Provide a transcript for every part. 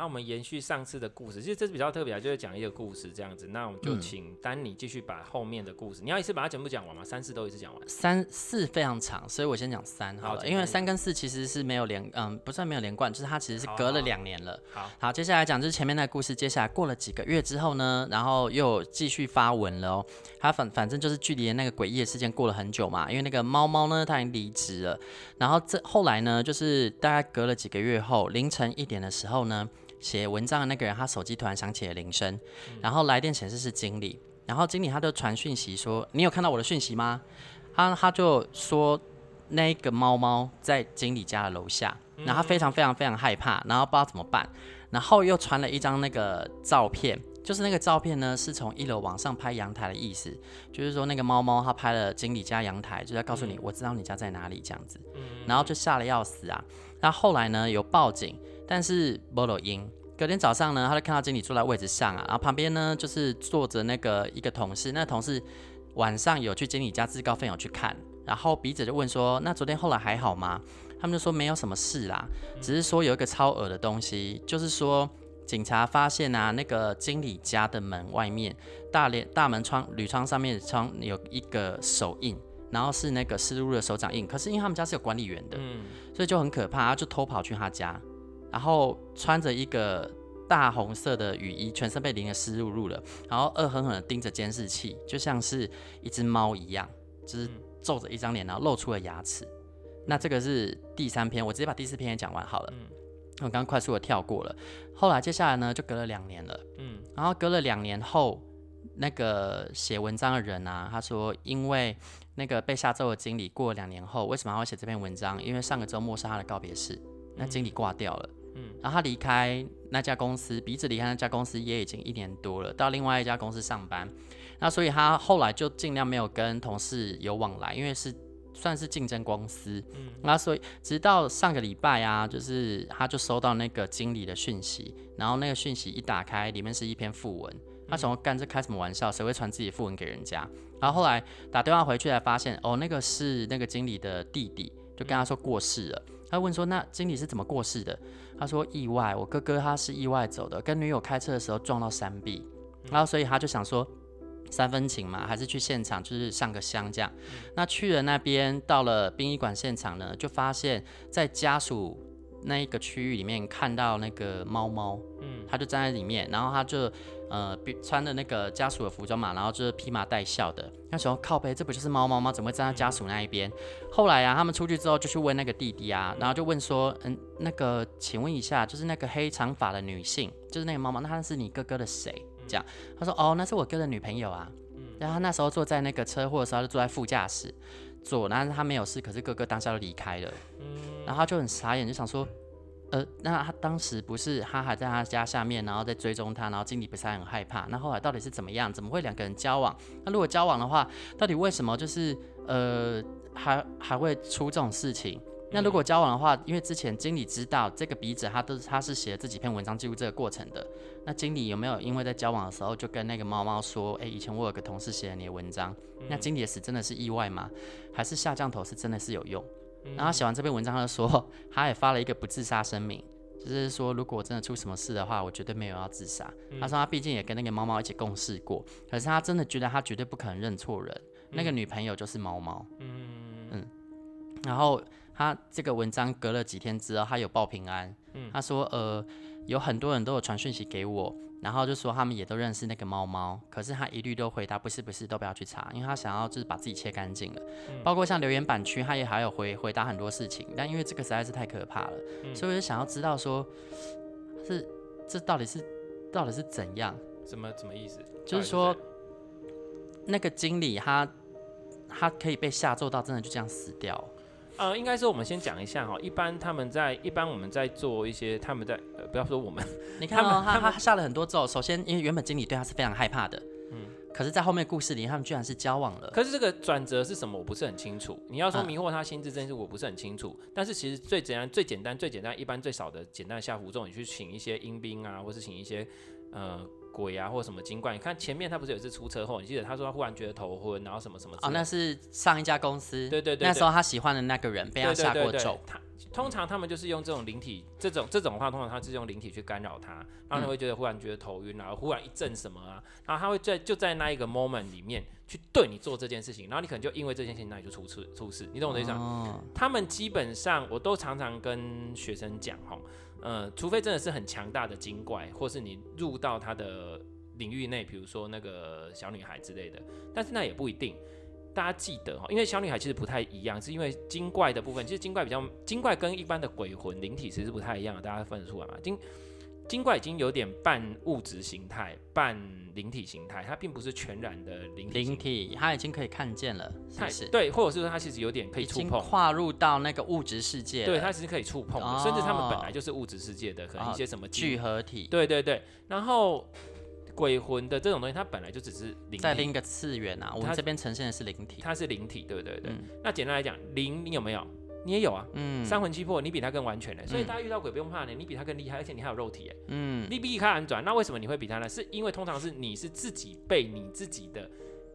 可以，好，我们延续上次的故事，其实这是比较特别的，就是讲一个故事这样子。那我们就请丹尼继续把后面的故事，嗯、你要一次把它全部讲完吗？三次都一次讲完？三四非常长，所以我先讲三好了，好，因为三跟四其实是没有连，嗯，不算没有连贯，就是它其实是隔了两年了。好，好，好，好，接下来讲就是前面那个故事，接下来过了几个月之后呢，然后又继续发文了哦。他反反正就是距离那个诡异的事件过了很久嘛，因为那个猫猫呢，它已经离职了。然后这后来呢，就是大概隔了几个月后，凌晨一点的时候呢。写文章的那个人，他手机突然响起了铃声，然后来电显示是经理，然后经理他就传讯息说：“你有看到我的讯息吗？”他他就说那个猫猫在经理家的楼下，然后他非常非常非常害怕，然后不知道怎么办，然后又传了一张那个照片，就是那个照片呢是从一楼往上拍阳台的意思，就是说那个猫猫它拍了经理家阳台，就在告诉你我知道你家在哪里这样子，然后就吓得要死啊。那后来呢有报警。但是没录音，隔天早上呢，他就看到经理坐在位置上啊，然后旁边呢就是坐着那个一个同事，那个同事晚上有去经理家自告奋勇去看，然后笔者就问说，那昨天后来还好吗？他们就说没有什么事啦，只是说有一个超恶的东西，就是说警察发现啊，那个经理家的门外面大连大门窗铝窗上面窗有一个手印，然后是那个湿漉漉的手掌印，可是因为他们家是有管理员的，所以就很可怕，他就偷跑去他家。然后穿着一个大红色的雨衣，全身被淋得湿漉漉的，然后恶狠狠地盯着监视器，就像是一只猫一样，就是皱着一张脸，然后露出了牙齿。那这个是第三篇，我直接把第四篇也讲完好了。嗯我刚刚快速的跳过了。后来接下来呢，就隔了两年了。嗯，然后隔了两年后，那个写文章的人啊，他说，因为那个被下咒的经理过了两年后，为什么还会写这篇文章？因为上个周末是他的告别式，那经理挂掉了。嗯，然后他离开那家公司，鼻子离开那家公司也已经一年多了，到另外一家公司上班。那所以他后来就尽量没有跟同事有往来，因为是算是竞争公司。嗯，那所以直到上个礼拜啊，就是他就收到那个经理的讯息，然后那个讯息一打开，里面是一篇副文。他想要干这开什么玩笑？谁会传自己副文给人家？然后后来打电话回去才发现，哦，那个是那个经理的弟弟，就跟他说过世了。他问说：“那经理是怎么过世的？”他说：“意外，我哥哥他是意外走的，跟女友开车的时候撞到山壁，然后所以他就想说三分情嘛，还是去现场就是上个香这样。那去了那边，到了殡仪馆现场呢，就发现在家属那一个区域里面看到那个猫猫，嗯，他就站在里面，然后他就。”呃，穿的那个家属的服装嘛，然后就是披麻戴孝的。那时候靠背，这不就是猫猫吗？怎么会站在家属那一边？后来啊，他们出去之后就去问那个弟弟啊，然后就问说，嗯，那个，请问一下，就是那个黑长发的女性，就是那个猫猫，那她是你哥哥的谁？这样，他说，哦，那是我哥的女朋友啊。然后他那时候坐在那个车祸的时候，就坐在副驾驶座，然后他没有事，可是哥哥当下就离开了。然后他就很傻眼，就想说。呃，那他当时不是他还在他家下面，然后在追踪他，然后经理不是还很害怕？那后来到底是怎么样？怎么会两个人交往？那如果交往的话，到底为什么就是呃还还会出这种事情？那如果交往的话，因为之前经理知道这个笔者他都是他是写了这几篇文章记录这个过程的，那经理有没有因为在交往的时候就跟那个猫猫说，哎，以前我有个同事写了你的文章，那经理的死真的是意外吗？还是下降头是真的是有用？然后写完这篇文章，他就说，他也发了一个不自杀声明，就是说，如果真的出什么事的话，我绝对没有要自杀。他说他毕竟也跟那个猫猫一起共事过，可是他真的觉得他绝对不可能认错人，那个女朋友就是猫猫。嗯嗯。然后他这个文章隔了几天之后，他有报平安。他说，呃，有很多人都有传讯息给我。然后就说他们也都认识那个猫猫，可是他一律都回答不是不是，都不要去查，因为他想要就是把自己切干净了。嗯、包括像留言板区，他也还有回回答很多事情，但因为这个实在是太可怕了，嗯、所以我就想要知道说，是这到底是到底是怎样？什么什么意思？就是说那个经理他他可以被吓做到真的就这样死掉？呃，应该是我们先讲一下哈，一般他们在一般我们在做一些他们在呃，不要说我们，你看哦，他他，下了很多咒。首先，因为原本经理对他是非常害怕的，嗯，可是，在后面故事里，他们居然是交往了。可是这个转折是什么？我不是很清楚。你要说迷惑他心智这件事，我不是很清楚。嗯、但是其实最简单、最简单、最简单、一般最少的简单的下符咒，你去请一些阴兵啊，或是请一些呃。鬼啊，或什么精怪？你看前面他不是有一次出车祸？你记得他说他忽然觉得头昏，然后什么什么？哦，那是上一家公司。对对对，对，那时候他喜欢的那个人被他下过咒。他通常他们就是用这种灵体，这种这种话，通常他是用灵体去干扰他，然后他会觉得忽然觉得头晕，然后忽然一阵什么啊，然后他会在就在那一个 moment 里面去对你做这件事情，然后你可能就因为这件事情，那你就出事出事。你懂我的意思吗？哦。他们基本上我都常常跟学生讲哈，呃，除非真的是很强大的精怪，或是你入到他的。领域内，比如说那个小女孩之类的，但是那也不一定。大家记得哈，因为小女孩其实不太一样，是因为精怪的部分，其实精怪比较精怪跟一般的鬼魂灵体其实不太一样，大家分得出来吗？精精怪已经有点半物质形态、半灵体形态，它并不是全然的灵体，灵体，它已经可以看见了，是不是？对，或者是说它其实有点可以触碰，跨入到那个物质世界，对，它其实可以触碰的，哦，甚至他们本来就是物质世界的，可能一些什么聚合体，对对对，然后。鬼魂的这种东西，它本来就只是灵体，在另一个次元啊。我们这边呈现的是灵体，它是灵体，对不对对、嗯？那简单来讲，灵你有没有？你也有啊。嗯。三魂七魄，你比他更完全嘞。所以大家遇到鬼不用怕呢，你比他更厉害，而且你还有肉体哎。嗯。你比他安转，那为什么你会比他呢？是因为通常是你是自己被你自己的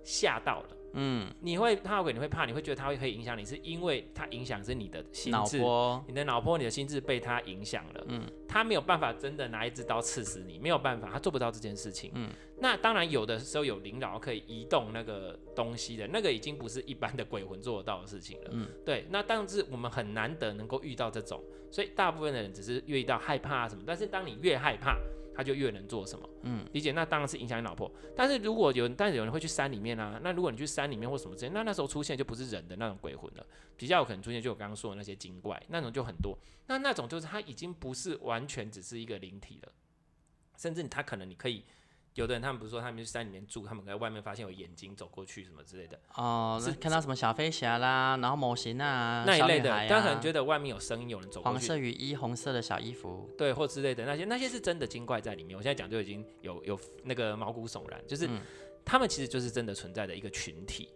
吓到了。嗯，你会怕鬼，你会怕，你会觉得他会可以影响你，是因为他影响是你的心智，你的脑波，你的心智被他影响了。嗯，他没有办法真的拿一支刀刺死你，没有办法，他做不到这件事情。嗯，那当然有的时候有灵导可以移动那个东西的，那个已经不是一般的鬼魂做得到的事情了。嗯，对，那但是我们很难得能够遇到这种，所以大部分的人只是遇到害怕啊什么，但是当你越害怕。他就越能做什么，嗯，理解？那当然是影响你老婆。但是如果有，但是有人会去山里面啊，那如果你去山里面或什么之类，那那时候出现就不是人的那种鬼魂了，比较有可能出现就我刚刚说的那些精怪，那种就很多。那那种就是他已经不是完全只是一个灵体了，甚至他可能你可以。有的人他们不是说他们去山里面住，他们在外面发现有眼睛走过去什么之类的哦，是看到什么小飞侠啦，然后模型啊那一类的，他、啊、可能觉得外面有声音，有人走过去。黄色雨衣，红色的小衣服，对，或之类的那些，那些是真的精怪在里面。我现在讲就已经有有那个毛骨悚然，就是、嗯、他们其实就是真的存在的一个群体。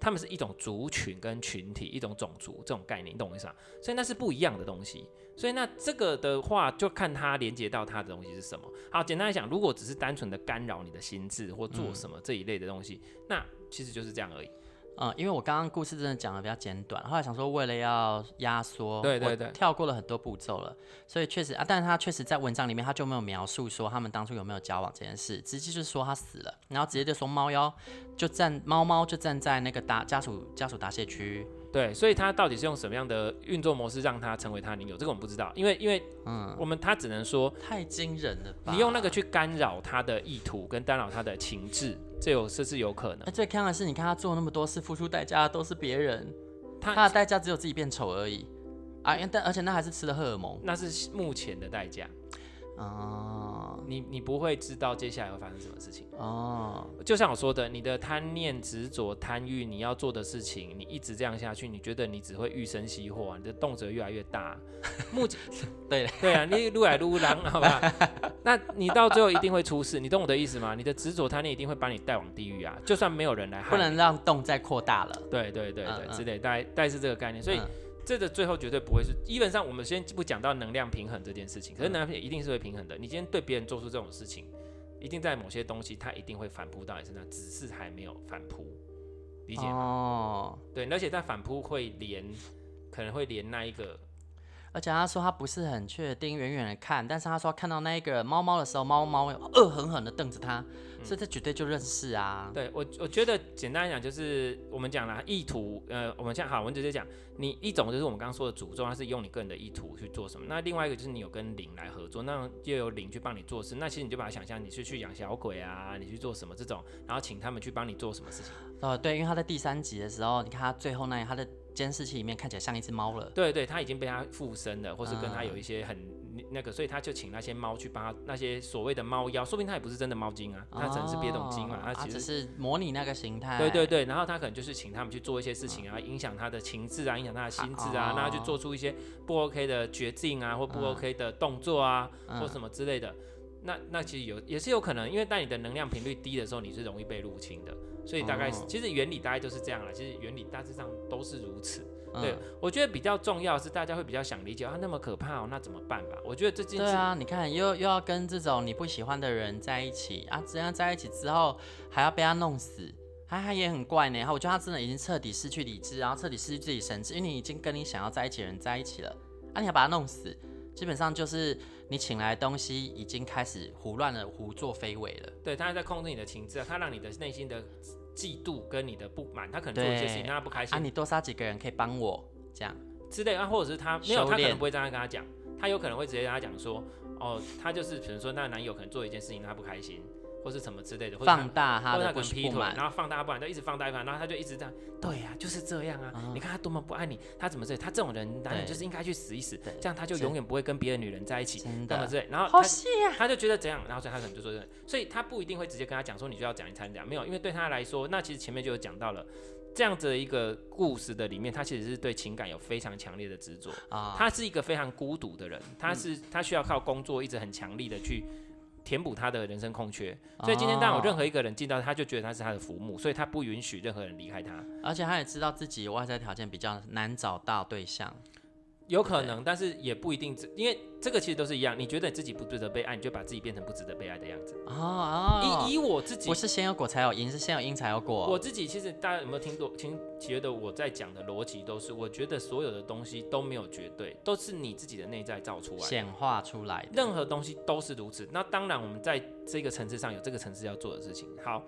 他们是一种族群跟群体，一种种族这种概念，你懂我意思吗？所以那是不一样的东西。所以那这个的话，就看它连接到它的东西是什么。好，简单来讲，如果只是单纯的干扰你的心智或做什么这一类的东西，嗯、那其实就是这样而已。嗯，因为我刚刚故事真的讲的比较简短，后来想说为了要压缩，对对对，跳过了很多步骤了，所以确实啊，但是他确实在文章里面他就没有描述说他们当初有没有交往这件事，直接就是说他死了，然后直接就说猫妖就站猫猫就站在那个答家属家属答谢区。对，所以他到底是用什么样的运作模式让他成为他女友？这个我们不知道，因为因为嗯，我们他只能说太惊人了吧？你用那个去干扰他的意图跟干扰他的情志，这有这是有可能。最坑的是，你看他做那么多事，付出代价都是别人，他他的代价只有自己变丑而已啊！但而且那还是吃了荷尔蒙，那是目前的代价。哦，你你不会知道接下来会发生什么事情哦。就像我说的，你的贪念、执着、贪欲，你要做的事情，你一直这样下去，你觉得你只会欲生西祸，你的动辄越来越大。目前，对对啊，你撸来撸狼，好吧？那你到最后一定会出事，你懂我的意思吗？你的执着贪念一定会把你带往地狱啊！就算没有人来害，不能让洞再扩大了。对对对对，嗯嗯之类，大概大概是这个概念，所以。嗯这个最后绝对不会是，基本上我们先不讲到能量平衡这件事情，可是能量一定是会平衡的。你今天对别人做出这种事情，一定在某些东西它一定会反扑到你身上，只是还没有反扑，理解吗？哦，对，而且在反扑会连，可能会连那一个。而且他说他不是很确定，远远的看，但是他说看到那一个猫猫的时候，猫猫恶狠狠的瞪着他，嗯，所以这绝对就认识啊。对我，我觉得简单来讲就是我们讲了意图，呃，我们这样好，我们直接讲，你一种就是我们刚刚说的诅咒，它是用你个人的意图去做什么，那另外一个就是你有跟灵来合作，那又有灵去帮你做事，那其实你就把它想象你是去养小鬼啊，你去做什么这种，然后请他们去帮你做什么事情。哦，对，因为他在第三集的时候，你看他最后那里他的。监视器里面看起来像一只猫了。对对，他已经被他附身了，或是跟他有一些很那个，所以他就请那些猫去帮他那些所谓的猫妖，说不定他也不是真的猫精啊，他只能是别种精嘛，他其实只是模拟那个形态。对对对，然后他可能就是请他们去做一些事情啊，影响他的情志啊，影响他的心智啊，那他去做出一些不 OK 的决定啊，或不 OK 的动作啊，或什么之类的。那那其实有也是有可能，因为当你的能量频率低的时候，你是容易被入侵的。所以大概，哦、其实原理大概就是这样了。其实原理大致上都是如此。嗯、对，我觉得比较重要是大家会比较想理解啊，那么可怕哦，那怎么办吧？我觉得这件事。对啊，你看又又要跟这种你不喜欢的人在一起啊，这样在一起之后还要被他弄死，他他也很怪呢。然后我觉得他真的已经彻底失去理智，然后彻底失去自己神智，因为你已经跟你想要在一起的人在一起了，啊，你要把他弄死，基本上就是你请来的东西已经开始胡乱的胡作非为了。对，他还在控制你的情志啊，他让你的内心的。嫉妒跟你的不满，他可能做一些事情让他不开心啊。你多杀几个人可以帮我这样之类啊，或者是他没有，他可能不会这样跟他讲，他有可能会直接跟他讲说，哦，他就是比如说那个男友可能做一件事情让他不开心。或是什么之类的，放大他的劈腿，然后放大不然就一直放大一番，然后他就一直这样，对呀、啊，就是这样啊，嗯、你看他多么不爱你，他怎么这？他这种人男人就是应该去死一死，这样他就永远不会跟别的女人在一起，真的之类。然后他、啊、他就觉得怎样，然后所以他可能就说这样，所以他不一定会直接跟他讲说你就要讲一餐讲，没有，因为对他来说，那其实前面就有讲到了这样子的一个故事的里面，他其实是对情感有非常强烈的执着啊，他是一个非常孤独的人，他是他需要靠工作一直很强力的去。填补他的人生空缺，所以今天当有任何一个人进到，他就觉得他是他的父母，所以他不允许任何人离开他，而且他也知道自己外在条件比较难找到对象。有可能，但是也不一定，因为这个其实都是一样。你觉得你自己不值得被爱，你就把自己变成不值得被爱的样子。哦以以我自己，不是先有果才有因，是先有因才有果。我自己其实大家有没有听过？听觉得我在讲的逻辑都是，我觉得所有的东西都没有绝对，都是你自己的内在造出来、显化出来的。任何东西都是如此。那当然，我们在这个层次上有这个层次要做的事情。好。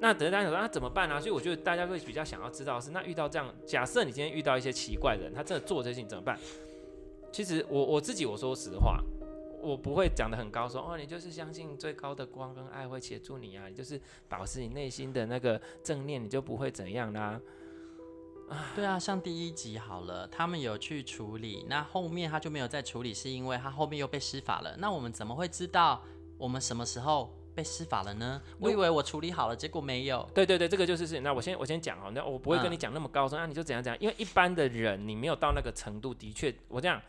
那等大家想说，那怎么办呢、所以我觉得大家会比较想要知道的是，那遇到这样，假设你今天遇到一些奇怪的人，他真的做这些事情怎么办？其实我我自己我说实话，我不会讲得很高说，说哦，你就是相信最高的光跟爱会协助你啊，你就是保持你内心的那个正念，你就不会怎样啦。啊对啊，像第一集好了，他们有去处理，那后面他就没有再处理，是因为他后面又被施法了。那我们怎么会知道我们什么时候？被施法了呢？我以为我处理好了，结果没有。对对对，这个就是事。那我先我先讲哦，那我不会跟你讲那么高深，啊、你就怎样怎样。因为一般的人，你没有到那个程度，的确，我这样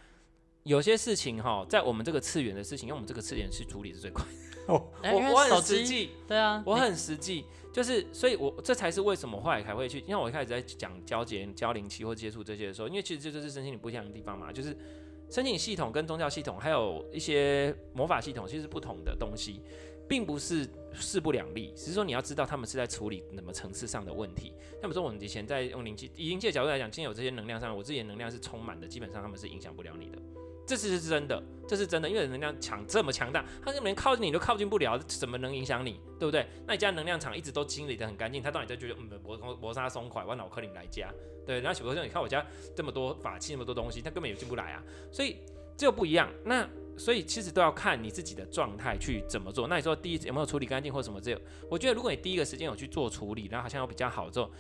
有些事情哈，在我们这个次元的事情，因为我们这个次元去处理是最快。哦，我我很实际，对啊，我很实际，就是所以我，我这才是为什么后来才会去。因为我一开始在讲交接、交灵期或接触这些的时候，因为其实这就是身心灵不一样的地方嘛，就是申请系统跟宗教系统还有一些魔法系统其实是不同的东西。并不是势不两立，只是说你要知道他们是在处理什么层次上的问题。那么说我们以前在用灵气、以灵气的角度来讲，今天有这些能量上，我自己的能量是充满的，基本上他们是影响不了你的。这是真的，这是真的，因为能量场这么强大，他根本连靠近你都靠近不了，怎么能影响你？对不对？那你家能量场一直都清理得很干净，他到底在觉得嗯，磨磨砂松快，我脑壳里来加，对。然后许多时候你看我家这么多法器，那么多东西，他根本也进不来啊。所以这又不一样。那。所以其实都要看你自己的状态去怎么做。那你说第一有没有处理干净或什么这？我觉得如果你第一个时间有去做处理，然后好像有比较好之后，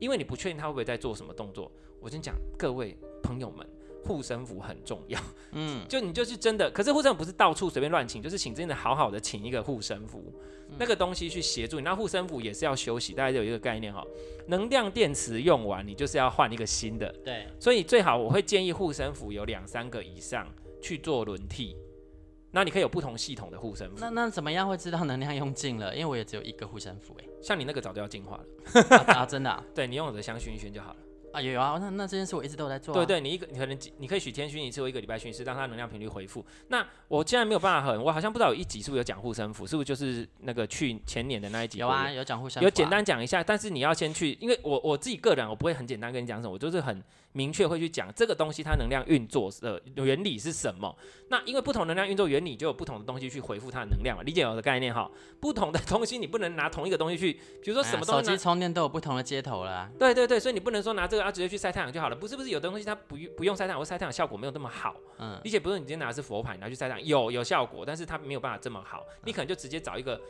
因为你不确定他会不会在做什么动作。我先讲各位朋友们，护身符很重要。嗯，就你就是真的，可是护身符不是到处随便乱请，就是请真的好好的请一个护身符，那个东西去协助你。那护身符也是要休息，大家有一个概念哈，能量电池用完，你就是要换一个新的。对，所以最好我会建议护身符有两三个以上。去做轮替，那你可以有不同系统的护身符。那那怎么样会知道能量用尽了？因为我也只有一个护身符哎。像你那个早就要进化了啊，啊！真的、啊？对，你用我的香薰一熏就好了。啊有啊，那那这件事我一直都在做、啊。对对，你一个你可能你可以许天熏一次，或一个礼拜熏一次，让它能量频率恢复。那我既然没有办法很，我好像不知道有一集是不是有讲护身符，是不是就是那个去前年的那一集？有啊，有讲护身符、啊。有简单讲一下，但是你要先去，因为我我自己个人我不会很简单跟你讲什么，我就是很明确会去讲这个东西它能量运作的原理是什么。那因为不同能量运作原理，就有不同的东西去回复它的能量嘛，理解我的概念哈。不同的东西你不能拿同一个东西去，比如说什么东西、哎、手机充电都有不同的接头啦、啊。对对对，所以你不能说拿这个啊直接去晒太阳就好。了，不是不是，有的东西它不用不用晒太阳，或晒太阳效果没有那么好。嗯，而且不是你今天拿的是佛牌，拿去晒太阳有有效果，但是它没有办法这么好。你可能就直接找一个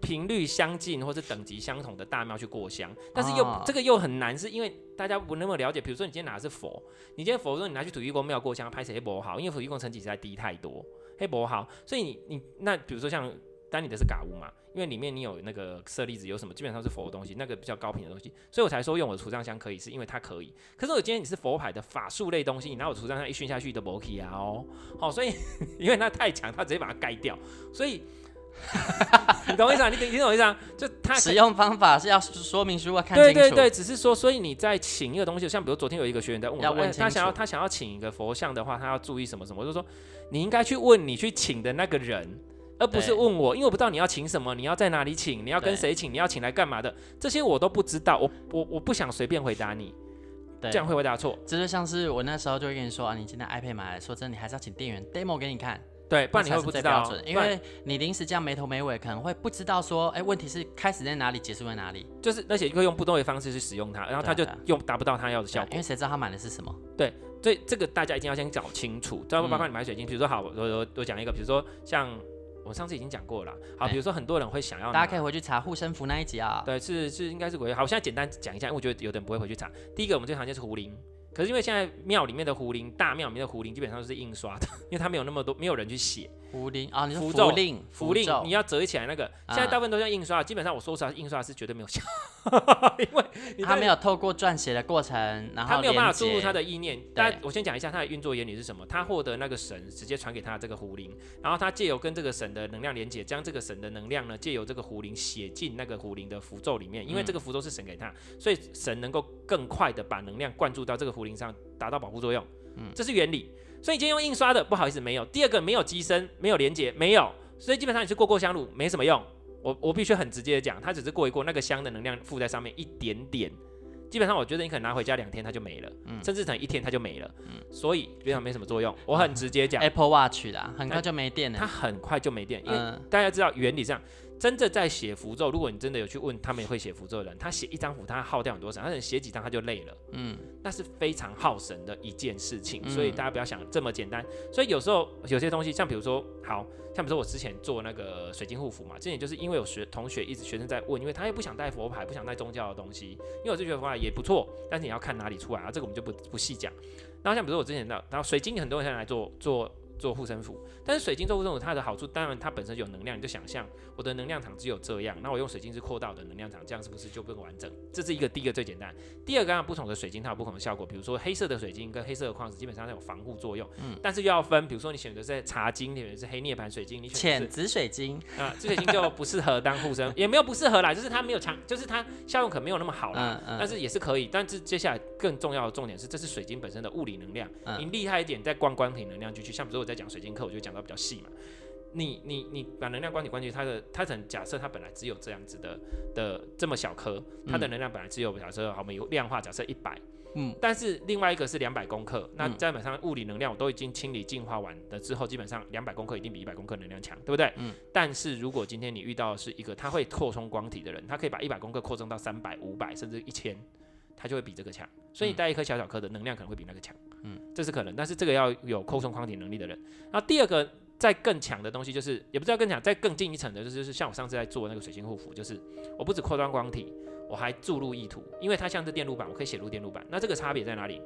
频率相近或是等级相同的大庙去过香，但是又、哦、这个又很难，是因为大家不那么了解。比如说你今天拿的是佛，你今天佛说你拿去土地公庙过香，拍起来不好，因为土地公层级实在低太多，黑不好。所以你你那比如说像丹尼的是嘎乌嘛，因为里面你有那个舍利子，有什么基本上是佛的东西，那个比较高频的东西，所以我才说用我的除障香可以，是因为它可以。可是我今天你是佛牌的法术类东西，你拿我除障香一熏下去都不 OK 啊哦，好，所以因为它太强，它直接把它盖掉，所以。你懂我意思啊？你懂你懂我意思啊？就他使用方法是要说明书啊，看清楚。对对对，只是说，所以你在请一个东西，像比如昨天有一个学员在问我，问他想要他想要请一个佛像的话，他要注意什么什么？我就说，你应该去问你去请的那个人，而不是问我，因为我不知道你要请什么，你要在哪里请，你要跟谁请，你要请来干嘛的，这些我都不知道，我我我不想随便回答你，这样会回答错。这就像是我那时候就会跟你说啊，你今天 iPad 买来，说真的，你还是要请店员 demo 给你看。对，不然你会不知道，因为你临时这样没头没尾，可能会不知道说，哎，问题是开始在哪里，结束在哪里，就是而且会用不同的方式去使用它，然后它就用达不到他要的效果，因为谁知道他买的是什么？对，所以这个大家一定要先搞清楚，包括你买水晶，比如说好，我我我讲一个，比如说像我上次已经讲过了，好，比如说很多人会想要，大家可以回去查护身符那一集啊，对，是是应该是鬼，好，我现在简单讲一下，因为我觉得有的人不会回去查，第一个我们最常见是壶铃。可是因为现在庙里面的壶铃，大庙里面的壶铃基本上都是印刷的，因为它没有那么多，没有人去写。壶铃啊，你说符咒令，符令你要折起来那个，现在大部分都像印刷，基本上我说实话，印刷是绝对没有效，因为他没有透过撰写的过程，然后他没有办法输入它的意念。但我先讲一下它的运作原理是什么，他获得那个神直接传给他的这个符灵，然后他借由跟这个神的能量连接，将这个神的能量呢借由这个符灵写进那个符灵的符咒里面，因为这个符咒是神给他，所以神能够更快的把能量灌注到这个符灵上，达到保护作用，嗯，这是原理。所以你今天用印刷的，不好意思，没有。第二个没有机身，没有连接，没有。所以基本上你是过过香炉，没什么用。我我必须很直接的讲，它只是过一过，那个香的能量附在上面一点点。基本上我觉得你可能拿回家两天它就没了，嗯，甚至可能一天它就没了，嗯。所以基本上没什么作用。我很直接讲，Apple Watch 啦，很快就没电了。它很快就没电，因为大家知道原理这样。真的在写符咒，如果你真的有去问他们也会写符咒的人，他写一张符，他耗掉很多神，他写几张他就累了，嗯，那是非常耗神的一件事情，所以大家不要想这么简单。所以有时候有些东西，像比如说，好像比如说我之前做那个水晶护符嘛，之前就是因为有学同学一直学生在问，因为他也不想带佛牌，不想带宗教的东西，因为我就觉得佛牌也不错，但是你要看哪里出来啊，这个我们就不不细讲。然后像比如说我之前的，然后水晶很多人现在来做做。做护身符，但是水晶做护身符，它的好处当然它本身有能量，你就想象我的能量场只有这样，那我用水晶是扩大的能量场，这样是不是就更完整？这是一个第一个最简单。第二个啊，不同的水晶它有不同的效果，比如说黑色的水晶跟黑色的矿石基本上它有防护作用，嗯，但是又要分，比如说你选择是茶晶，你选择是黑涅盘水晶，你选浅紫水晶啊，紫水晶就不适合当护身，也没有不适合啦，就是它没有强，就是它效用可能没有那么好啦，嗯嗯，但是也是可以。但是接下来更重要的重点是，这是水晶本身的物理能量，嗯，你厉害一点，再灌光体能量进去，像比如说我在讲水晶课，我就讲。讲到比较细嘛，你你你把能量关系关系，它的它可能假设它本来只有这样子的的这么小颗，它的能量本来只有假设好，我们有量化假设一百，嗯，但是另外一个是两百公克，那基本上物理能量我都已经清理净化完的之后，基本上两百公克一定比一百公克能量强，对不对？嗯。但是如果今天你遇到的是一个它会扩充光体的人，他可以把一百公克扩充到三百、五百甚至一千，他就会比这个强。所以你带一颗小小颗的能量可能会比那个强。嗯，嗯这是可能，但是这个要有扩充光体能力的人。那第二个再更强的东西，就是也不知道更强，再更进一层的，就是就是像我上次在做那个水晶护符，就是我不止扩张光体，我还注入意图，因为它像是电路板，我可以写入电路板。那这个差别在哪里？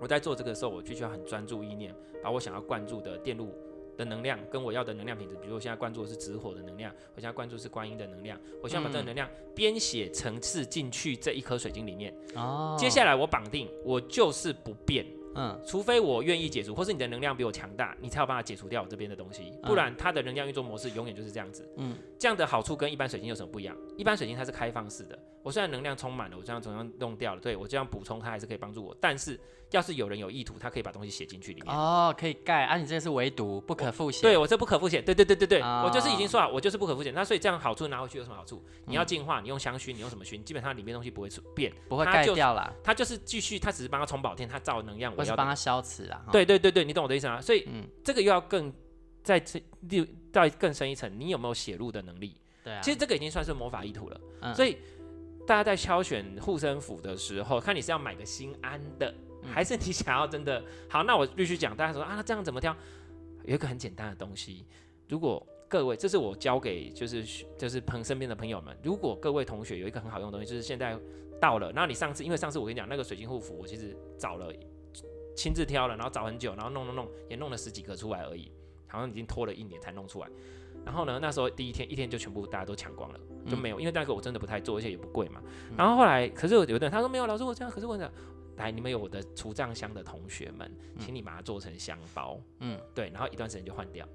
我在做这个时候，我必须要很专注意念，把我想要灌注的电路的能量跟我要的能量品质，比如我现在灌注的是紫火的能量，我现在灌注是观音的能量，我想把这个能量编写层次进去这一颗水晶里面。哦，接下来我绑定，我就是不变。嗯，除非我愿意解除，或是你的能量比我强大，你才有办法解除掉我这边的东西，不然它的能量运作模式永远就是这样子。嗯，这样的好处跟一般水晶有什么不一样？一般水晶它是开放式的，我虽然能量充满了，我这样怎样弄掉了，对我这样补充它还是可以帮助我，但是。要是有人有意图，他可以把东西写进去里面哦，可以盖啊。你这个是唯独不可复写，对我这不可复写，对对对对对，哦、我就是已经说了，我就是不可复写。那所以这样好处拿回去有什么好处？你要净化，你用香薰，你用什么薰？基本上里面东西不会变，不会盖掉了。它就是继续，它只是帮它充宝天，它造能量，我要帮它消磁啊。对对对对，你懂我的意思吗？所以、嗯、这个又要更再六再更深一层，你有没有写入的能力？对啊，其实这个已经算是魔法意图了。嗯、所以大家在挑选护身符的时候，看你是要买个心安的。还是你想要真的好？那我必须讲，大家说啊，那这样怎么挑？有一个很简单的东西，如果各位，这是我教给就是就是朋身边的朋友们，如果各位同学有一个很好用的东西，就是现在到了，那你上次因为上次我跟你讲那个水晶护符，我其实找了亲自挑了，然后找很久，然后弄弄弄也弄了十几个出来而已，好像已经拖了一年才弄出来。然后呢，那时候第一天一天就全部大家都抢光了，就没有，因为那个我真的不太做，而且也不贵嘛。然后后来，可是有有的人他说没有，老师我这样，可是我讲，来，你们有我的除障箱的同学们，请你把它做成香包，嗯，对，然后一段时间就换掉，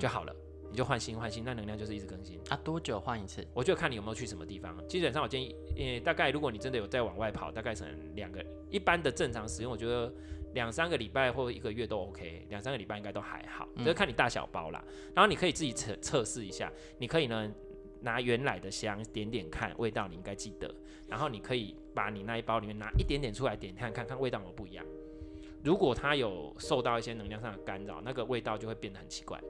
就好了。你就换新换新，那能量就是一直更新。啊，多久换一次？我就看你有没有去什么地方。基本上我建议，呃，大概如果你真的有在往外跑，大概成两个一般的正常使用，我觉得两三个礼拜或一个月都 OK，两三个礼拜应该都还好，就是看你大小包啦。然后你可以自己测测试一下，你可以呢拿原来的香点点看味道，你应该记得。然后你可以把你那一包里面拿一点点出来点看看看味道有没有不一样。如果它有受到一些能量上的干扰，那个味道就会变得很奇怪。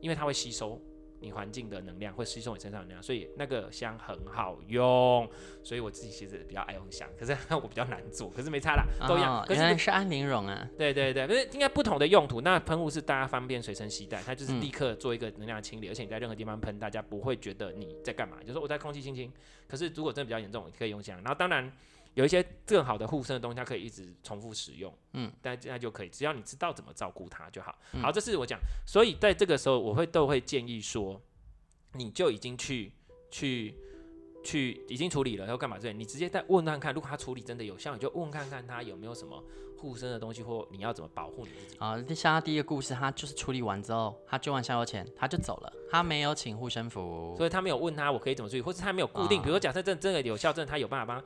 因为它会吸收你环境的能量，会吸收你身上的能量，所以那个香很好用。所以我自己其实比较爱用香，可是 我比较难做，可是没差啦，都一样。原来是安宁绒啊。对对对，不是应该不同的用途。那喷雾是大家方便随身携带，它就是立刻做一个能量清理，而且你在任何地方喷，大家不会觉得你在干嘛，就是说我在空气清新。可是如果真的比较严重，你可以用香。然后当然。有一些更好的护身的东西，它可以一直重复使用，嗯，但那就可以，只要你知道怎么照顾它就好。嗯、好，这是我讲，所以在这个时候，我会都会建议说，你就已经去去去已经处理了，要干嘛？这你直接再问看看，如果他处理真的有效，你就问看看他有没有什么护身的东西，或你要怎么保护你自己。啊，像他第一个故事，他就是处理完之后，他捐完香油钱，他就走了，他没有请护身符，所以他没有问他我可以怎么处理，或是他没有固定，啊、比如说假设真真的有效，真的他有办法帮。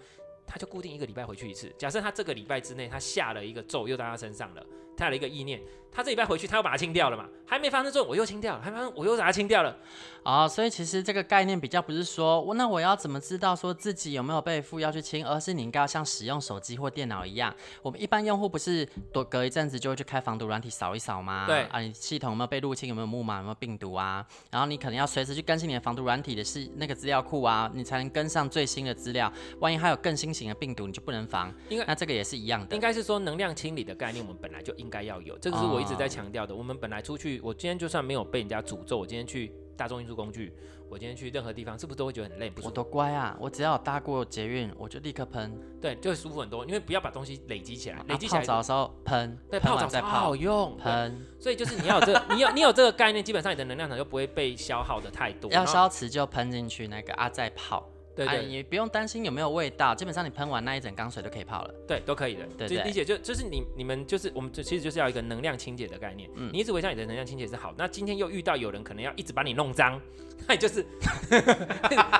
他就固定一个礼拜回去一次。假设他这个礼拜之内，他下了一个咒又在他身上了，他有了一个意念，他这礼拜回去，他又把它清掉了嘛？还没发生咒，我又清掉了，还没发生，我又把它清掉了。啊、哦，所以其实这个概念比较不是说，我那我要怎么知道说自己有没有被附要去清，而是你应该要像使用手机或电脑一样，我们一般用户不是多隔一阵子就会去开防毒软体扫一扫吗？对啊，你系统有没有被入侵，有没有木马，有没有病毒啊？然后你可能要随时去更新你的防毒软体的是那个资料库啊，你才能跟上最新的资料。万一还有更新型的病毒，你就不能防。因为那这个也是一样的。应该是说能量清理的概念，我们本来就应该要有，这个是我一直在强调的。哦、我们本来出去，我今天就算没有被人家诅咒，我今天去。大众运输工具，我今天去任何地方，是不是都会觉得很累？不，我多乖啊！我只要搭过捷运，我就立刻喷，对，就会舒服很多。因为不要把东西累积起来，累积起来。泡澡的时候喷，对，泡澡才好用，喷。所以就是你要有这个，你有你有这个概念，基本上你的能量场就不会被消耗的太多。要消磁就喷进去那个啊，再泡。对对，你不用担心有没有味道，基本上你喷完那一整缸水都可以泡了。对，都可以的。对，理解就就是你你们就是我们这其实就是要一个能量清洁的概念。嗯，你一直微笑，你的能量清洁是好。那今天又遇到有人可能要一直把你弄脏，那你就是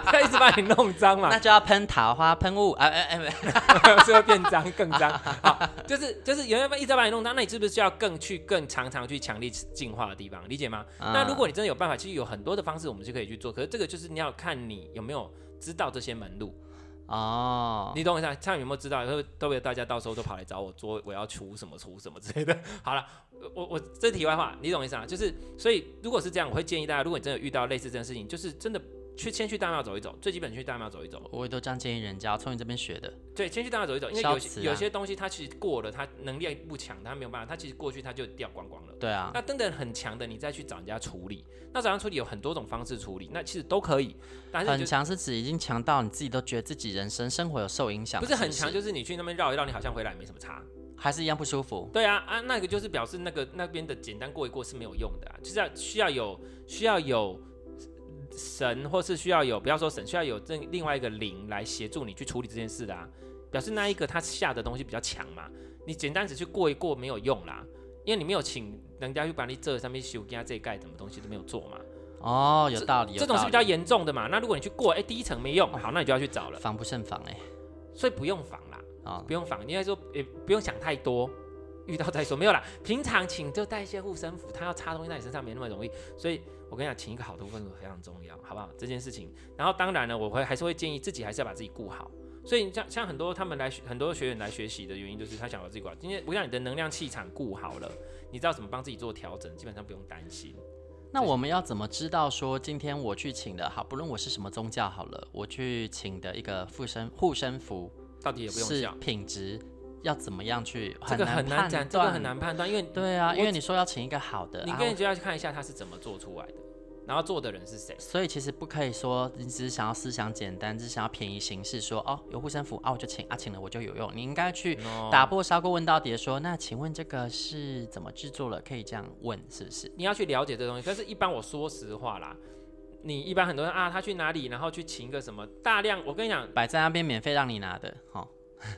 他一直把你弄脏嘛，那就要喷桃花喷雾啊哎哎，是会变脏更脏。好，就是就是有人要一直把你弄脏，那你是不是需要更去更常常去强力净化的地方？理解吗？那如果你真的有办法，其实有很多的方式我们是可以去做。可是这个就是你要看你有没有。知道这些门路哦，你懂我意思？像有没有知道？会都会大家到时候都跑来找我做，我要出什么出什么之类的。好了，我我这题外话，你懂我意思啊？就是所以如果是这样，我会建议大家，如果你真的遇到类似这件事情，就是真的。去先去大庙走一走，最基本去大庙走一走。我也都这样建议人家，从你这边学的。对，先去大庙走一走，因为有些、啊、有些东西它其实过了，它能力不强，它没有办法，它其实过去它就掉光光了。对啊。那等等很强的，你再去找人家处理。那找人处理有很多种方式处理，那其实都可以。但是很强是指已经强到你自己都觉得自己人生生活有受影响。不是很强，就是你去那边绕一绕，你好像回来没什么差，还是一样不舒服。对啊啊，那个就是表示那个那边的简单过一过是没有用的、啊，就是要需要有需要有。神或是需要有，不要说神，需要有这另外一个灵来协助你去处理这件事的啊，表示那一个他下的东西比较强嘛，你简单只去过一过没有用啦，因为你没有请人家去把你这上面修，跟他这一盖什么东西都没有做嘛。哦，有道理，这，这种是比较严重的嘛。那如果你去过，哎、欸，第一层没用，好，那你就要去找了。防不胜防哎、欸，所以不用防啦，啊、哦，不用防，应该说也不用想太多。遇到再说没有啦，平常请就带一些护身符，他要插东西在你身上没那么容易，所以我跟你讲，请一个好的护身符非常重要，好不好？这件事情，然后当然呢，我会还是会建议自己还是要把自己顾好，所以像像很多他们来很多学员来学习的原因，就是他想把自己顾好。今天我让你的能量气场顾好了，你知道怎么帮自己做调整，基本上不用担心。那我们要怎么知道说今天我去请的好，不论我是什么宗教好了，我去请的一个护身护身符到底也不用是品质？要怎么样去？这个很难讲，这个很难判断，因为对啊，因为你说要请一个好的，你跟你就要去看一下他是怎么做出来的，然后做的人是谁。所以其实不可以说你只是想要思想简单，只是想要便宜形式说，哦有护身符啊我就请啊请了我就有用。你应该去打破砂锅问到底的说，那请问这个是怎么制作了？可以这样问是不是？你要去了解这个东西。但是一般我说实话啦，你一般很多人啊他去哪里，然后去请一个什么大量，我跟你讲摆在那边免费让你拿的，哦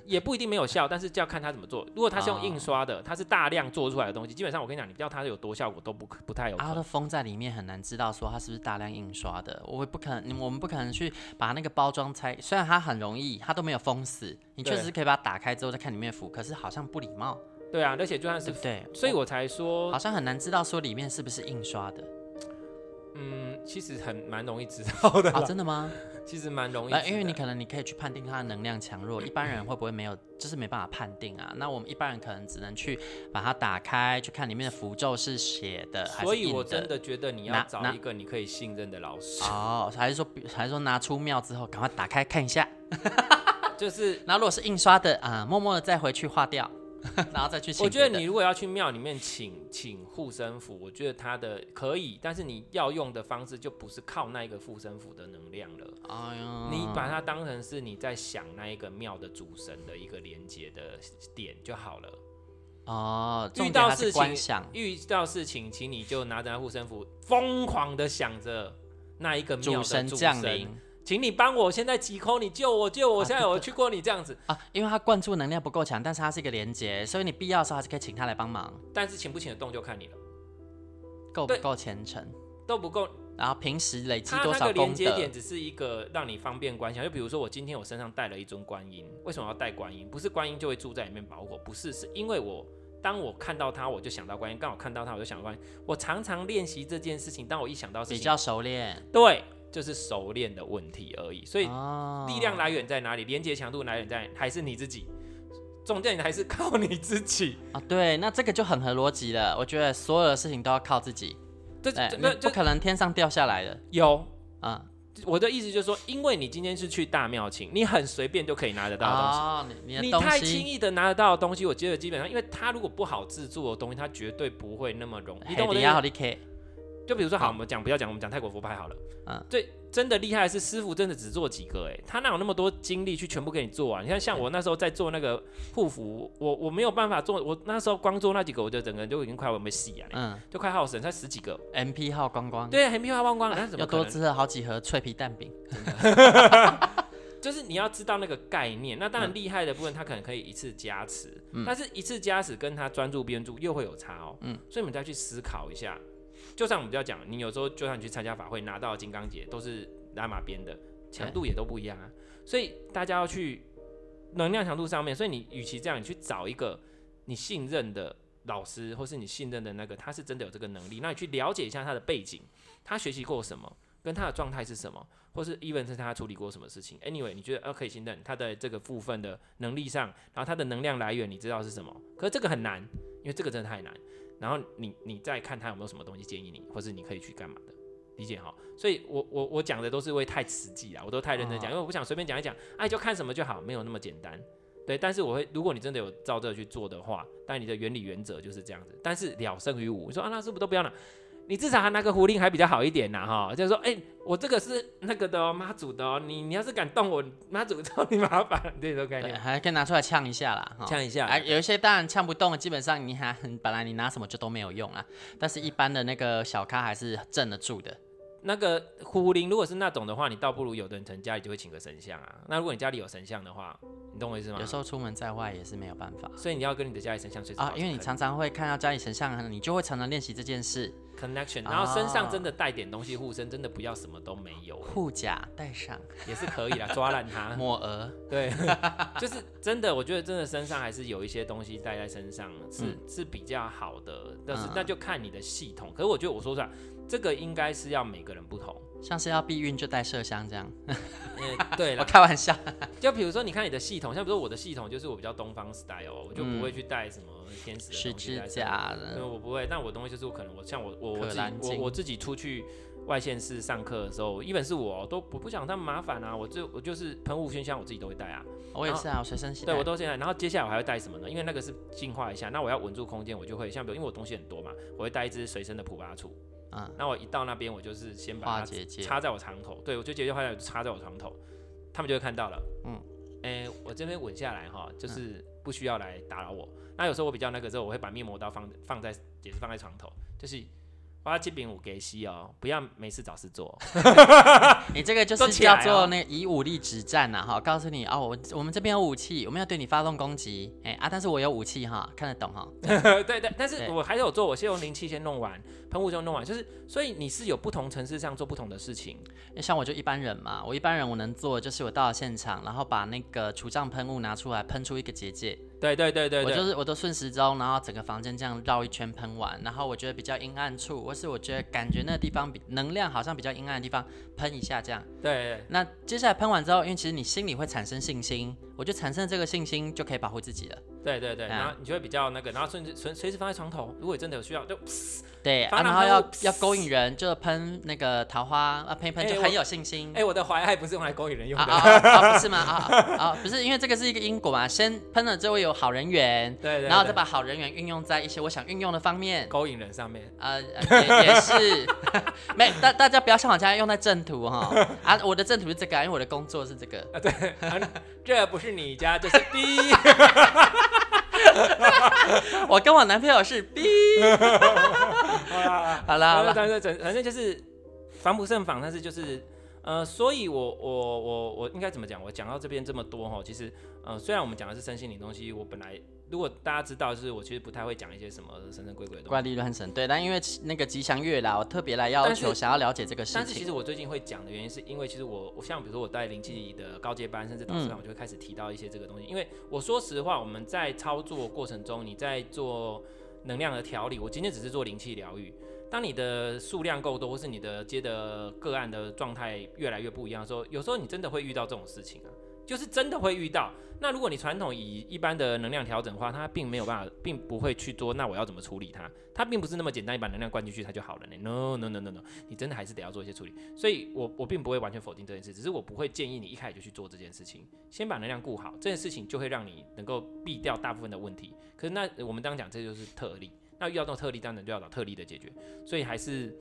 也不一定没有效，但是就要看他怎么做。如果他是用印刷的，它是大量做出来的东西，基本上我跟你讲，你不知道它有多效果都不不太有。它的封在里面很难知道说它是不是大量印刷的，我也不可能，我们不可能去把那个包装拆。虽然它很容易，它都没有封死，你确实可以把它打开之后再看里面符，可是好像不礼貌。对啊，而且就算是对，对，所以我才说好像很难知道说里面是不是印刷的。嗯，其实很蛮容易知道的啊，真的吗？其实蛮容易，因为你可能你可以去判定它的能量强弱，一般人会不会没有，就是没办法判定啊？那我们一般人可能只能去把它打开，去看里面的符咒是写的还是印的。所以我真的觉得你要找一个你可以信任的老师哦，还是说还是说拿出庙之后赶快打开看一下，就是，那如果是印刷的啊，默默的再回去画掉。然后再去请。我觉得你如果要去庙里面请请护身符，我觉得它的可以，但是你要用的方式就不是靠那个护身符的能量了。哎呀，你把它当成是你在想那一个庙的主神的一个连接的点就好了。哦，遇到事情，遇到事情，请你就拿着那护身符，疯狂的想着那一个庙的主神降临。请你帮我，现在急 call 你救我，救我！现在我去过你这样子啊，因为他灌注能量不够强，但是它是一个连接，所以你必要的时候还是可以请他来帮忙。但是请不请得动就看你了，够不够虔诚都不够。然后平时累积多少功德？它那个连接点只是一个让你方便观想，就比如说我今天我身上带了一尊观音，为什么要带观音？不是观音就会住在里面保护我，不是，是因为我当我看到他，我就想到观音；刚好看到他，我就想到观音。我常常练习这件事情，当我一想到事情，比较熟练，对。就是熟练的问题而已，所以力量来源在哪里？连接强度来源在还是你自己，重点还是靠你自己啊。对，那这个就很合逻辑了。我觉得所有的事情都要靠自己，这这不可能天上掉下来的。有啊，我的意思就是说，因为你今天是去大庙请，你很随便就可以拿得到的东西。哦、你，你，你太轻易的拿得到的东西，我觉得基本上，因为它如果不好制作的东西，它绝对不会那么容易。你懂我的意思？就比如说，好，我们讲不要讲，我们讲泰国佛牌好了。嗯，对，真的厉害的是师傅真的只做几个，哎，他哪有那么多精力去全部给你做啊？你看，像我那时候在做那个护符，我我没有办法做，我那时候光做那几个，我就整个人就已经快要被洗啊，嗯，就快耗神，才十几个，MP 耗光光。对，MP 耗光光，那怎么要多吃了好几盒脆皮蛋饼？就是你要知道那个概念，那当然厉害的部分，他可能可以一次加持，嗯，但是一次加持跟他专注编注又会有差哦，嗯，所以我们再去思考一下。就像我们不要讲，你有时候就算你去参加法会拿到金刚结，都是拉玛编的，强度也都不一样啊。所以大家要去能量强度上面，所以你与其这样，你去找一个你信任的老师，或是你信任的那个，他是真的有这个能力，那你去了解一下他的背景，他学习过什么，跟他的状态是什么，或是 even 是他处理过什么事情。Anyway，你觉得呃可以信任他的这个部分的能力上，然后他的能量来源你知道是什么？可是这个很难，因为这个真的太难。然后你你再看他有没有什么东西建议你，或是你可以去干嘛的，理解哈？所以我我我讲的都是会太实际啊，我都太认真讲，因为我不想随便讲一讲，哎，就看什么就好，没有那么简单，对。但是我会，如果你真的有照这去做的话，但你的原理原则就是这样子。但是了胜于无，你说啊，那是不是都不要拿？你至少还拿个符令还比较好一点呐，哈，就是说，哎、欸，我这个是那个的哦，妈祖的哦，你你要是敢动我妈祖，找你麻烦，这种概念，还可以拿出来呛一下啦，呛一下，哎，有一些当然呛不动，基本上你还本来你拿什么就都没有用啊，但是一般的那个小咖还是镇得住的。那个虎灵如果是那种的话，你倒不如有的人可能家里就会请个神像啊。那如果你家里有神像的话，你懂我意思吗？有时候出门在外也是没有办法，所以你要跟你的家里神像随时啊，因为你常常会看到家里神像，你就会常常练习这件事。connection，然后身上真的带点东西护身，真的不要什么都没有。护甲带上也是可以啦，抓烂它。抹额，对，就是真的，我觉得真的身上还是有一些东西带在身上是、嗯、是比较好的，但是那就看你的系统。可是我觉得我说实话，这个应该是要每个人不同。像是要避孕就带麝香这样，欸、对了，我开玩笑。就比如说，你看你的系统，像比如说我的系统就是我比较东方 style，我就不会去带什么天使的东西。十字架的，我不会。但我的东西就是我可能我像我我我自己我我自己出去外县市上课的时候，一本是我都不不想他们麻烦啊，我就我就是喷雾熏香我自己都会带啊。我也是啊，我随身携带。对我都现在，然后接下来我还会带什么呢？因为那个是净化一下，那我要稳住空间，我就会像比如因为我东西很多嘛，我会带一支随身的普巴醋。嗯，那我一到那边，我就是先把它插在我床头，对，我就结界花结插在我床头，他们就会看到了，嗯，哎、欸，我这边稳下来哈，就是不需要来打扰我。那有时候我比较那个之后，我会把面膜刀放放在也是放在床头，就是。花这饼我给吸哦，不要没事找事做。你这个就是叫做那以武力止战呐，哈，告诉你哦，我我们这边有武器，我们要对你发动攻击，哎、欸、啊，但是我有武器哈，看得懂哈。对 对，但是我还是有做，我先用灵气先弄完，喷雾先弄完，就是所以你是有不同层次上做不同的事情。像我就一般人嘛，我一般人我能做就是我到了现场，然后把那个除障喷雾拿出来喷出一个结界。对对对对，我就是我都顺时钟，然后整个房间这样绕一圈喷完，然后我觉得比较阴暗处，或是我觉得感觉那个地方比能量好像比较阴暗的地方喷一下这样。对，对。那接下来喷完之后，因为其实你心里会产生信心，我就产生这个信心就可以保护自己了。对对对，然后你就会比较那个，然后顺随随时放在床头，如果真的有需要就。对，啊、然后要要勾引人，就喷那个桃花啊，喷一喷就很有信心。哎、欸，我的怀爱不是用来勾引人用的啊，啊，啊，不是吗？啊啊，不是，因为这个是一个因果嘛，先喷了之后有好人缘，对，对，对，然后再把好人缘运用在一些我想运用的方面，勾引人上面啊，也也是，没大大家不要像我这样用在正途哈啊，我的正途是这个，因为我的工作是这个啊，对，啊、这不是你家，就是 B。我跟我男朋友是 B。好了，好啦，好啦，反正反正就是防不胜防，但是就是呃，所以我我我我应该怎么讲？我讲到这边这么多哈，其实呃，虽然我们讲的是身心灵东西，我本来。如果大家知道，就是我其实不太会讲一些什么神神鬼鬼的东西，怪力乱神。对，但因为那个吉祥月啦，我特别来要求想要了解这个事情。但是其实我最近会讲的原因，是因为其实我我像比如说我带灵气的高阶班，甚至导师班，我就会开始提到一些这个东西。嗯、因为我说实话，我们在操作过程中，你在做能量的调理，我今天只是做灵气疗愈。当你的数量够多，或是你的接的个案的状态越来越不一样的时候，有时候你真的会遇到这种事情啊。就是真的会遇到。那如果你传统以一般的能量调整的话，它并没有办法，并不会去做。那我要怎么处理它？它并不是那么简单，你把能量灌进去它就好了呢。No no no no no，你真的还是得要做一些处理。所以我我并不会完全否定这件事，只是我不会建议你一开始就去做这件事情。先把能量顾好，这件事情就会让你能够避掉大部分的问题。可是那我们当讲这就是特例，那遇到这种特例，当然就要找特例的解决。所以还是。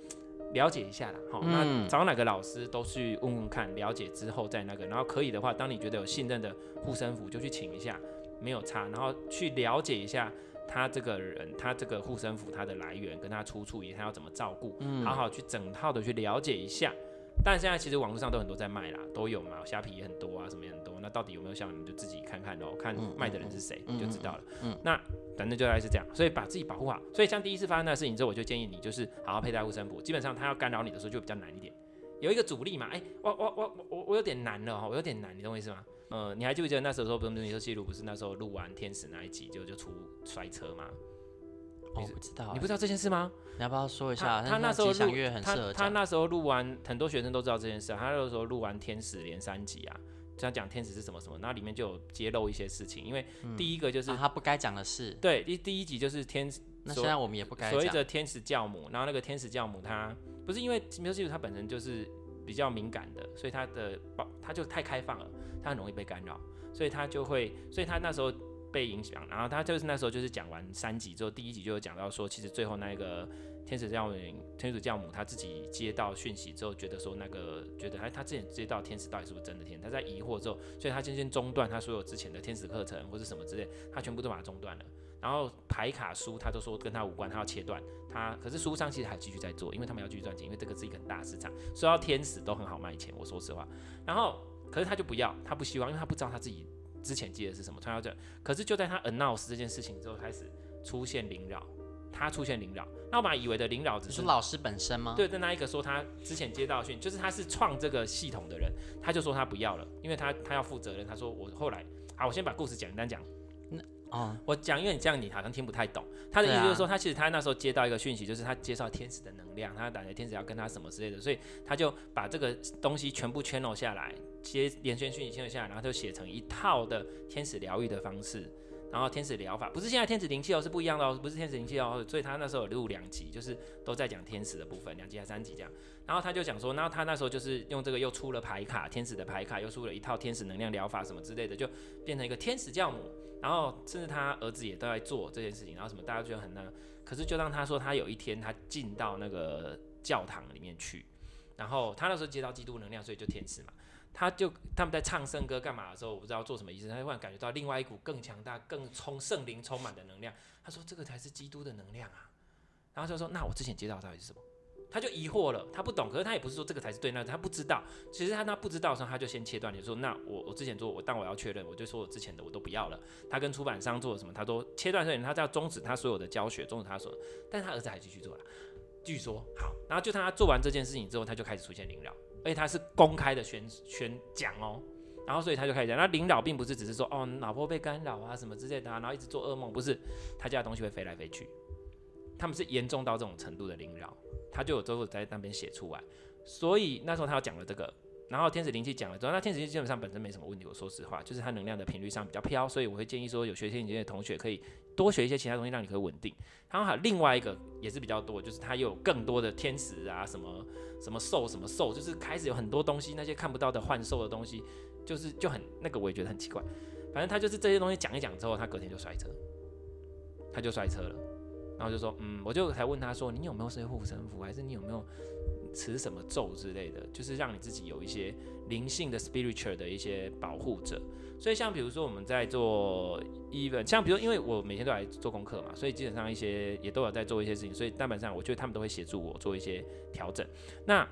了解一下啦，好，那找哪个老师都去问问看，了解之后再那个，然后可以的话，当你觉得有信任的护身符，就去请一下，没有差，然后去了解一下他这个人，他这个护身符他的来源跟他出处，也他要怎么照顾，好好去整套的去了解一下。但现在其实网络上都很多在卖啦，都有嘛，虾皮也很多啊，什么也很多。那到底有没有效，你们就自己看看喽，看卖的人是谁，你就知道了。嗯，那反正就大概是这样，所以把自己保护好。所以像第一次发生那事情之后，我就建议你就是好好佩戴护身符。基本上他要干扰你的时候就比较难一点，有一个阻力嘛。哎、欸，我我我我我有点难了哈，我有点难，你懂我意思吗？呃，你还记不记得那时候说不是你说记录不是那时候录完天使那一集就就出摔车吗？我不知道、欸，你不知道这件事吗？你要不要说一下？他，他那时候录，他他那时候录完，很多学生都知道这件事。他那时候录完天使连三集啊，这样讲天使是什么什么，那里面就有揭露一些事情。因为第一个就是、嗯啊、他不该讲的事。对，第第一集就是天使，那现在我们也不该讲。所谓的天使教母，然后那个天使教母她不是因为没有记住，他本身就是比较敏感的，所以她的她就太开放了，她很容易被干扰，所以她就会，所以她那时候。被影响，然后他就是那时候就是讲完三集之后，第一集就讲到说，其实最后那一个天使教母，天使教母他自己接到讯息之后，觉得说那个觉得哎，他之前接到天使到底是不是真的天？他在疑惑之后，所以他先先中断他所有之前的天使课程或是什么之类，他全部都把它中断了。然后牌卡书他都说跟他无关，他要切断他。可是书商其实还继续在做，因为他们要继续赚钱，因为这个是一个很大的市场，说到天使都很好卖钱。我说实话，然后可是他就不要，他不希望，因为他不知道他自己。之前记得是什么？他要这，可是就在他 announce 这件事情之后，开始出现灵扰，他出现灵扰。那我本来以为的灵扰只是，是老师本身吗？对，在那一个说他之前接到讯，就是他是创这个系统的人，他就说他不要了，因为他他要负责任。他说我后来，好，我先把故事简单讲。那哦，我讲，因为你这样你好像听不太懂。他的意思就是说，他其实他那时候接到一个讯息，就是他介绍天使的能量，他感觉天使要跟他什么之类的，所以他就把这个东西全部 channel 下来。接连续讯息下来，然后就写成一套的天使疗愈的方式，然后天使疗法不是现在天使灵气哦，是不一样的哦，不是天使灵气哦，所以他那时候有录两集，就是都在讲天使的部分，两集还三集这样。然后他就讲说，然后他那时候就是用这个又出了牌卡，天使的牌卡，又出了一套天使能量疗法什么之类的，就变成一个天使教母。然后甚至他儿子也都在做这件事情，然后什么大家觉得很那，可是就当他说他有一天他进到那个。教堂里面去，然后他那时候接到基督能量，所以就天使嘛，他就他们在唱圣歌干嘛的时候，我不知道做什么仪式，他忽然感觉到另外一股更强大、更充圣灵充满的能量，他说这个才是基督的能量啊，然后就说那我之前接到到底是什么？他就疑惑了，他不懂，可是他也不是说这个才是对，那他不知道。其实他他不知道的时候，他就先切断，就说那我我之前做，我但我要确认，我就说我之前的我都不要了。他跟出版商做了什么，他都切断这点，他就要终止他所有的教学，终止他所，但他儿子还继续做了。据说好，然后就他做完这件事情之后，他就开始出现灵扰，而且他是公开的宣宣讲哦，然后所以他就开始讲，那领导并不是只是说哦老婆被干扰啊什么之类的啊，然后一直做噩梦，不是，他家的东西会飞来飞去，他们是严重到这种程度的领导。他就有都有在那边写出来，所以那时候他要讲了这个，然后天使灵气讲了之后，那天使灵气基本上本身没什么问题。我说实话，就是它能量的频率上比较飘，所以我会建议说有学天使的同学可以多学一些其他东西，让你可以稳定。然后还有另外一个也是比较多，就是它又有更多的天使啊，什么什么兽什么兽，就是开始有很多东西，那些看不到的幻兽的东西，就是就很那个，我也觉得很奇怪。反正他就是这些东西讲一讲之后，他隔天就摔车，他就摔车了。然后就说，嗯，我就才问他说，你有没有些护身符，还是你有没有持什么咒之类的，就是让你自己有一些灵性的 spiritual 的一些保护者。所以像比如说我们在做 even，像比如因为我每天都来做功课嘛，所以基本上一些也都有在做一些事情，所以基本上我觉得他们都会协助我做一些调整。那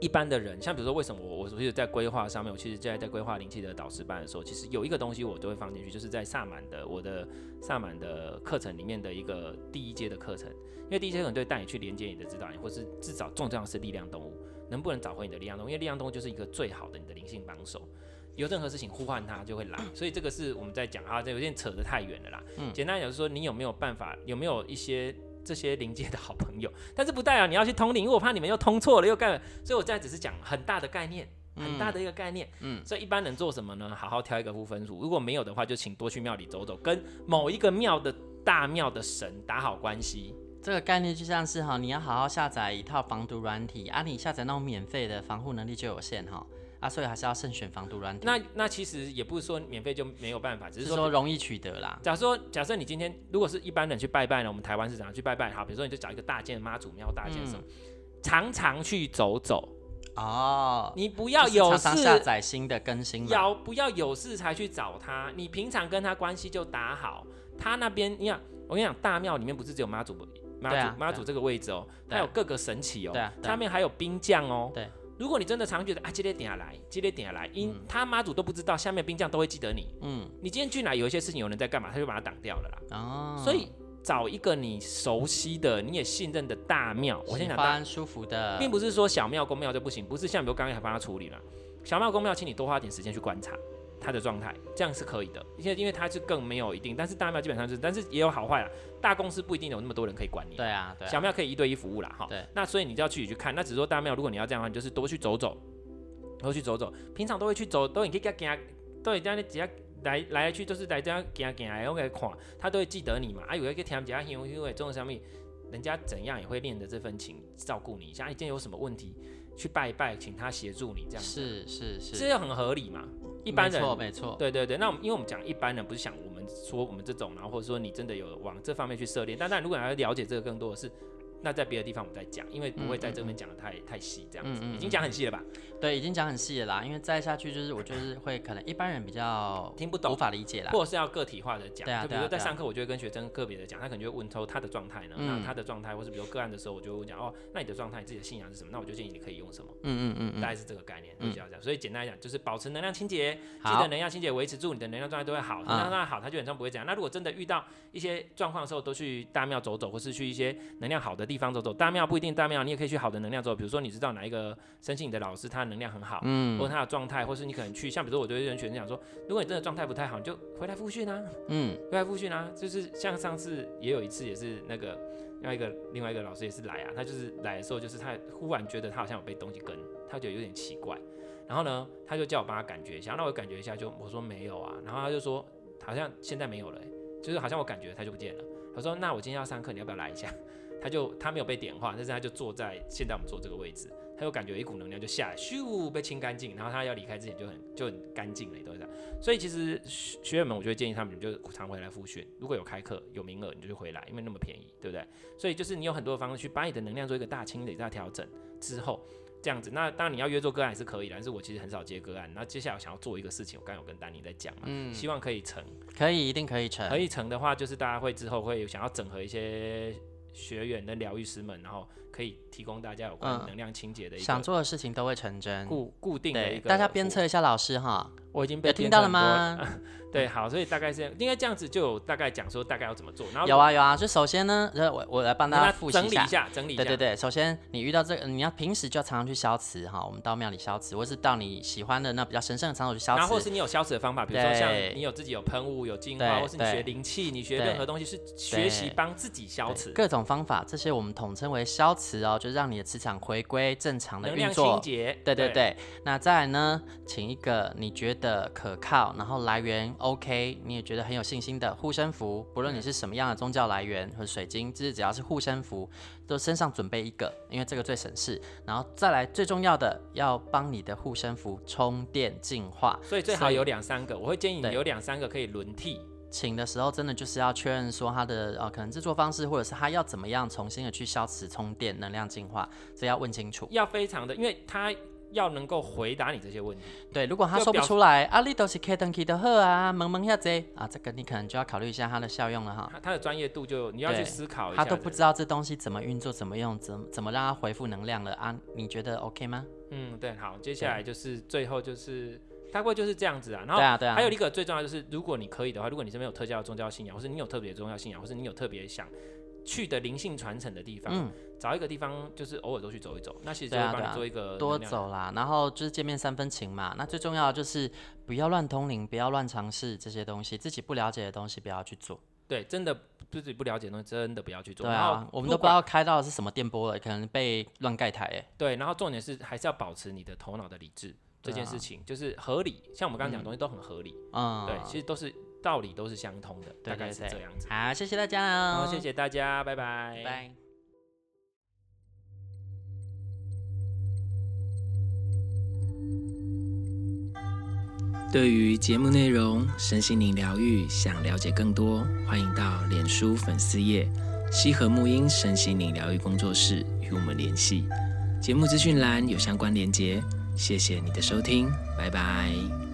一般的人，像比如说，为什么我我其实在规划上面，我其实在在规划灵气的导师班的时候，其实有一个东西我都会放进去，就是在萨满的我的萨满的课程里面的一个第一阶的课程，因为第一阶可能对带你去连接你的指导灵，或是至少重要的是力量动物，能不能找回你的力量动物？因为力量动物就是一个最好的你的灵性帮手，有任何事情呼唤它就会来，所以这个是我们在讲啊，这有点扯得太远了啦。嗯，简单讲就是说，你有没有办法，有没有一些。这些灵界的好朋友，但是不代表你要去通灵，因为我怕你们又通错了又干了，所以我现在只是讲很大的概念，很大的一个概念。嗯，所以一般人做什么呢？好好挑一个护分符，如果没有的话，就请多去庙里走走，跟某一个庙的大庙的神打好关系。这个概念就像是哈，你要好好下载一套防毒软体啊，你下载那种免费的，防护能力就有限哈。啊，所以还是要慎选防毒软体。那那其实也不是说免费就没有办法，只是说，容易取得啦。假如说，假设你今天如果是一般人去拜拜呢，我们台湾是怎样去拜拜？好，比如说你就找一个大件妈祖庙，大件什么，嗯、常常去走走。哦，你不要有事下载新的更新，要不要有事才去找他？你平常跟他关系就打好。他那边，你想，我跟你讲，大庙里面不是只有妈祖妈祖妈、啊、祖这个位置哦，它、啊、有各个神祇哦，上面还有兵将哦，对。如果你真的常觉得啊，今天点下来，今天点下来，因他妈祖都不知道，下面兵将都会记得你。嗯，你今天进来有一些事情，有人在干嘛，他就把它挡掉了啦。哦，所以找一个你熟悉的、你也信任的大庙，我先讲大舒服的，并不是说小庙公庙就不行，不是像比如刚刚还帮他处理了，小庙公庙，请你多花点时间去观察。他的状态这样是可以的，因为因为他是更没有一定，但是大庙基本上是，但是也有好坏啦。大公司不一定有那么多人可以管你。对啊，对啊。小庙可以一对一服务啦，哈。对。那所以你就要去去看，那只是说大庙，如果你要这样的话，你就是多去走走，多去走走。平常都会去走，都你可以给他行，都会这样只要来来来去就是来这样行行来，我给他看，他都会记得你嘛。啊，有一个听人因为因为这种上面，人家怎样也会念着这份情照顾你一下。你今天有什么问题，去拜一拜，请他协助你这样。是是是，这样很合理嘛。一般人没错没错，对对对，那我们因为我们讲一般人不是想我们说我们这种，然后或者说你真的有往这方面去涉猎，但但如果你要了解这个更多的是。那在别的地方我们再讲，因为不会在这边讲的太、嗯、太细，这样子、已经讲很细了吧？对，已经讲很细了啦。因为再下去就是我就是会可能一般人比较听不懂，无法理解啦，或者是要个体化的讲。对啊，就比如说在上课，我就会跟学生个别的讲，他可能就会问出他的状态呢，嗯、那他的状态，或是比如个案的时候，我就会讲哦，那你的状态，你自己的信仰是什么？那我就建议你可以用什么？嗯嗯嗯，大概是这个概念，就这样讲。所以简单来讲，就是保持能量清洁，记得能量清洁维持住你的能量状态都会好，能量状态好，他基本上不会这样。那如果真的遇到一些状况的时候，都去大庙走走，或是去一些能量好的地方走走，大庙。不一定大庙，你也可以去好的能量走。比如说，你知道哪一个生性你的老师，他的能量很好，嗯，或者他的状态，或是你可能去，像比如说，我就会跟学生讲说，如果你真的状态不太好，你就回来复训啊，嗯，回来复训啊。就是像上次也有一次，也是那个另外一个另外一个老师也是来啊，他就是来的时候，就是他忽然觉得他好像有被东西跟，他觉得有点奇怪，然后呢，他就叫我帮他感觉一下，那我感觉一下就，就我说没有啊，然后他就说好像现在没有了，欸，就是好像我感觉他就不见了。他说那我今天要上课，你要不要来一下？他就他没有被点化，但是他就坐在现在我们坐这个位置，他就感觉一股能量就下来，咻被清干净，然后他要离开之前就很就很干净了，都是这样。所以其实学员们，我就会建议他们，你就常回来复训，如果有开课有名额，你就去回来，因为那么便宜，对不对？所以就是你有很多的方式去把你的能量做一个大清理、大调整之后。这样子，那当然你要约做个案也是可以的，但是我其实很少接个案。那接下来我想要做一个事情，我刚刚有跟丹尼在讲嘛，嗯，希望可以成，可以，一定可以成。可以成的话，就是大家会之后会想要整合一些学员的疗愈师们，然后可以提供大家有关能量清洁的一个、嗯、想做的事情都会成真，固固定的一个。大家鞭策一下老师哈，我已经被听到了吗？对，好，所以大概是应该这样子，就有大概讲说大概要怎么做。然后有啊有啊，就首先呢，我我来帮大家复习一下，整理一下，整理一下。对对对，首先你遇到这个，你要平时就要常常去消磁哈，我们到庙里消磁，或是到你喜欢的那比较神圣的场所去消磁。然后或是你有消磁的方法，比如说像你有自己有喷雾、有净化，或是你学灵气，你学任何东西是学习帮自己消磁。各种方法，这些我们统称为消磁哦，就是让你的磁场回归正常的运作。清洁。对对对。那再来呢，请一个你觉得可靠，然后来源 OK，你也。觉得很有信心的护身符，不论你是什么样的宗教来源和水晶，就是只要是护身符，都身上准备一个，因为这个最省事。然后再来最重要的，要帮你的护身符充电净化，所以最好有两三个。我会建议你有两三个可以轮替。请的时候真的就是要确认说它的呃可能制作方式，或者是它要怎么样重新的去消磁充电、能量净化，这要问清楚。要非常的，因为它。要能够回答你这些问题，对，如果他说不出来，啊，你都是开灯开的好啊，萌萌下子啊，这个你可能就要考虑一下它的效用了哈。他的专业度就你要去思考一下，他都不知道这东西怎么运作、怎么用、怎怎么让它回复能量了啊？你觉得 OK 吗？嗯，对，好，接下来就是最后就是大概就是这样子啊。然后对啊，对啊，还有一个最重要就是，如果你可以的话，如果你是没有特教的宗教信仰，或是你有特别的宗教信仰，或是你有特别想去的灵性传承的地方。嗯找一个地方，就是偶尔都去走一走，那其实就会帮你做一个、啊啊、多走啦。然后就是见面三分情嘛。那最重要的就是不要乱通灵，不要乱尝试这些东西，自己不了解的东西不要去做。对，真的自己不了解的东西，真的不要去做。对啊，我们都不知道开到的是什么电波了，可能被乱盖台哎。对，然后重点是还是要保持你的头脑的理智，这件事情就是合理。像我们刚刚讲的东西都很合理。嗯，对，其实都是道理都是相通的，大概是这样子。好，谢谢大家。好，谢谢大家，拜拜。拜。对于节目内容、身心灵疗愈，想了解更多，欢迎到脸书粉丝页“西和沐音身心灵疗愈工作室”与我们联系。节目资讯栏有相关连结。谢谢你的收听，拜拜。